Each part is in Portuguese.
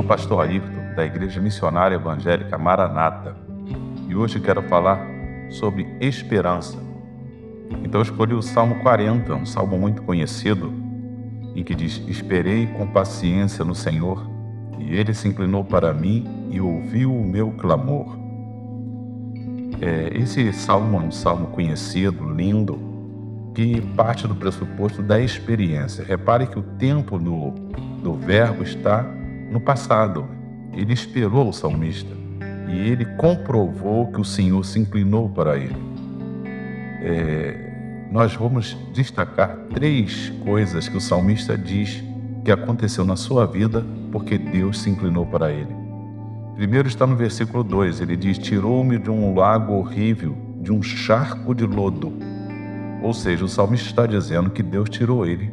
o pastor Ayrton, da Igreja Missionária Evangélica Maranata, e hoje quero falar sobre esperança. Então escolhi o Salmo 40, um salmo muito conhecido, em que diz: Esperei com paciência no Senhor, e ele se inclinou para mim e ouviu o meu clamor. É, esse salmo é um salmo conhecido, lindo, que parte do pressuposto da experiência. Repare que o tempo do, do verbo está no passado. Ele esperou o salmista e ele comprovou que o Senhor se inclinou para ele. É, nós vamos destacar três coisas que o salmista diz que aconteceu na sua vida porque Deus se inclinou para ele. Primeiro está no versículo 2, ele diz: Tirou-me de um lago horrível, de um charco de lodo. Ou seja, o salmista está dizendo que Deus tirou ele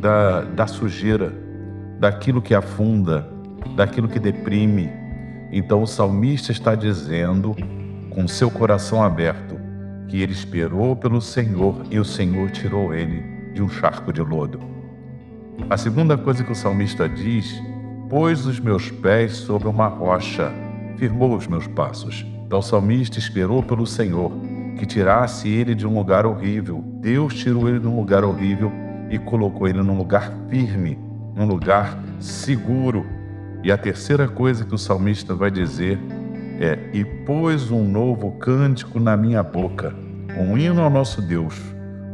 da, da sujeira, daquilo que afunda, daquilo que deprime. Então o salmista está dizendo, com seu coração aberto, que ele esperou pelo Senhor e o Senhor tirou ele de um charco de lodo. A segunda coisa que o salmista diz: pôs os meus pés sobre uma rocha, firmou os meus passos. Então o salmista esperou pelo Senhor que tirasse ele de um lugar horrível. Deus tirou ele de um lugar horrível e colocou ele num lugar firme, num lugar seguro. E a terceira coisa que o salmista vai dizer é: E pôs um novo cântico na minha boca, um hino ao nosso Deus.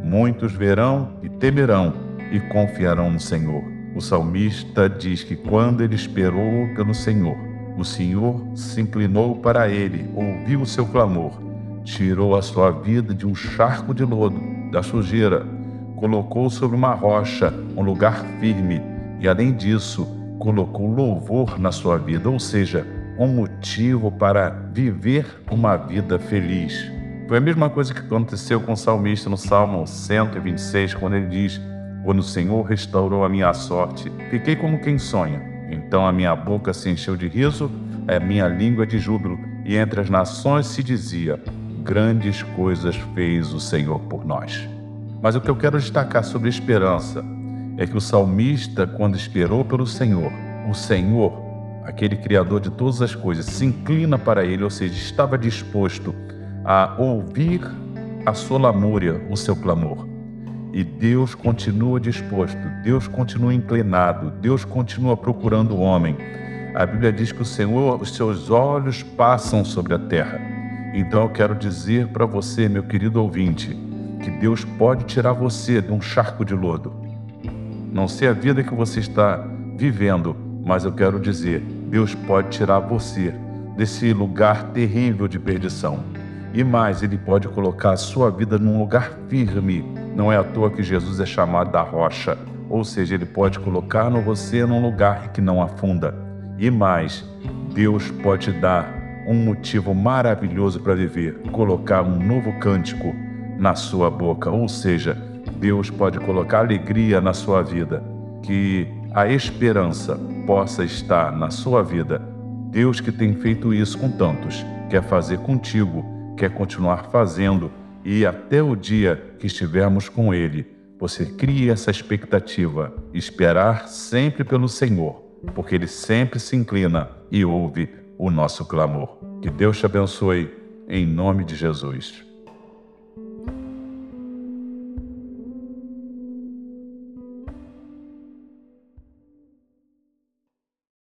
Muitos verão e temerão e confiarão no Senhor. O salmista diz que quando ele esperou pelo Senhor, o Senhor se inclinou para ele, ouviu o seu clamor, tirou a sua vida de um charco de lodo, da sujeira, colocou sobre uma rocha, um lugar firme, e além disso, colocou louvor na sua vida, ou seja, um motivo para viver uma vida feliz. Foi a mesma coisa que aconteceu com o salmista no Salmo 126, quando ele diz: Quando o Senhor restaurou a minha sorte, fiquei como quem sonha. Então a minha boca se encheu de riso, a minha língua de júbilo, e entre as nações se dizia: Grandes coisas fez o Senhor por nós. Mas o que eu quero destacar sobre esperança é que o salmista, quando esperou pelo Senhor, o Senhor, aquele Criador de todas as coisas, se inclina para ele, ou seja, estava disposto a ouvir a sua lamúria, o seu clamor. E Deus continua disposto, Deus continua inclinado, Deus continua procurando o homem. A Bíblia diz que o Senhor, os seus olhos passam sobre a terra. Então eu quero dizer para você, meu querido ouvinte, que Deus pode tirar você de um charco de lodo não sei a vida que você está vivendo, mas eu quero dizer: Deus pode tirar você desse lugar terrível de perdição. E mais, Ele pode colocar a sua vida num lugar firme. Não é à toa que Jesus é chamado da rocha. Ou seja, Ele pode colocar no você num lugar que não afunda. E mais, Deus pode dar um motivo maravilhoso para viver, colocar um novo cântico na sua boca. Ou seja, Deus pode colocar alegria na sua vida, que a esperança possa estar na sua vida. Deus que tem feito isso com tantos, quer fazer contigo, quer continuar fazendo e até o dia que estivermos com Ele, você crie essa expectativa, esperar sempre pelo Senhor, porque Ele sempre se inclina e ouve o nosso clamor. Que Deus te abençoe, em nome de Jesus.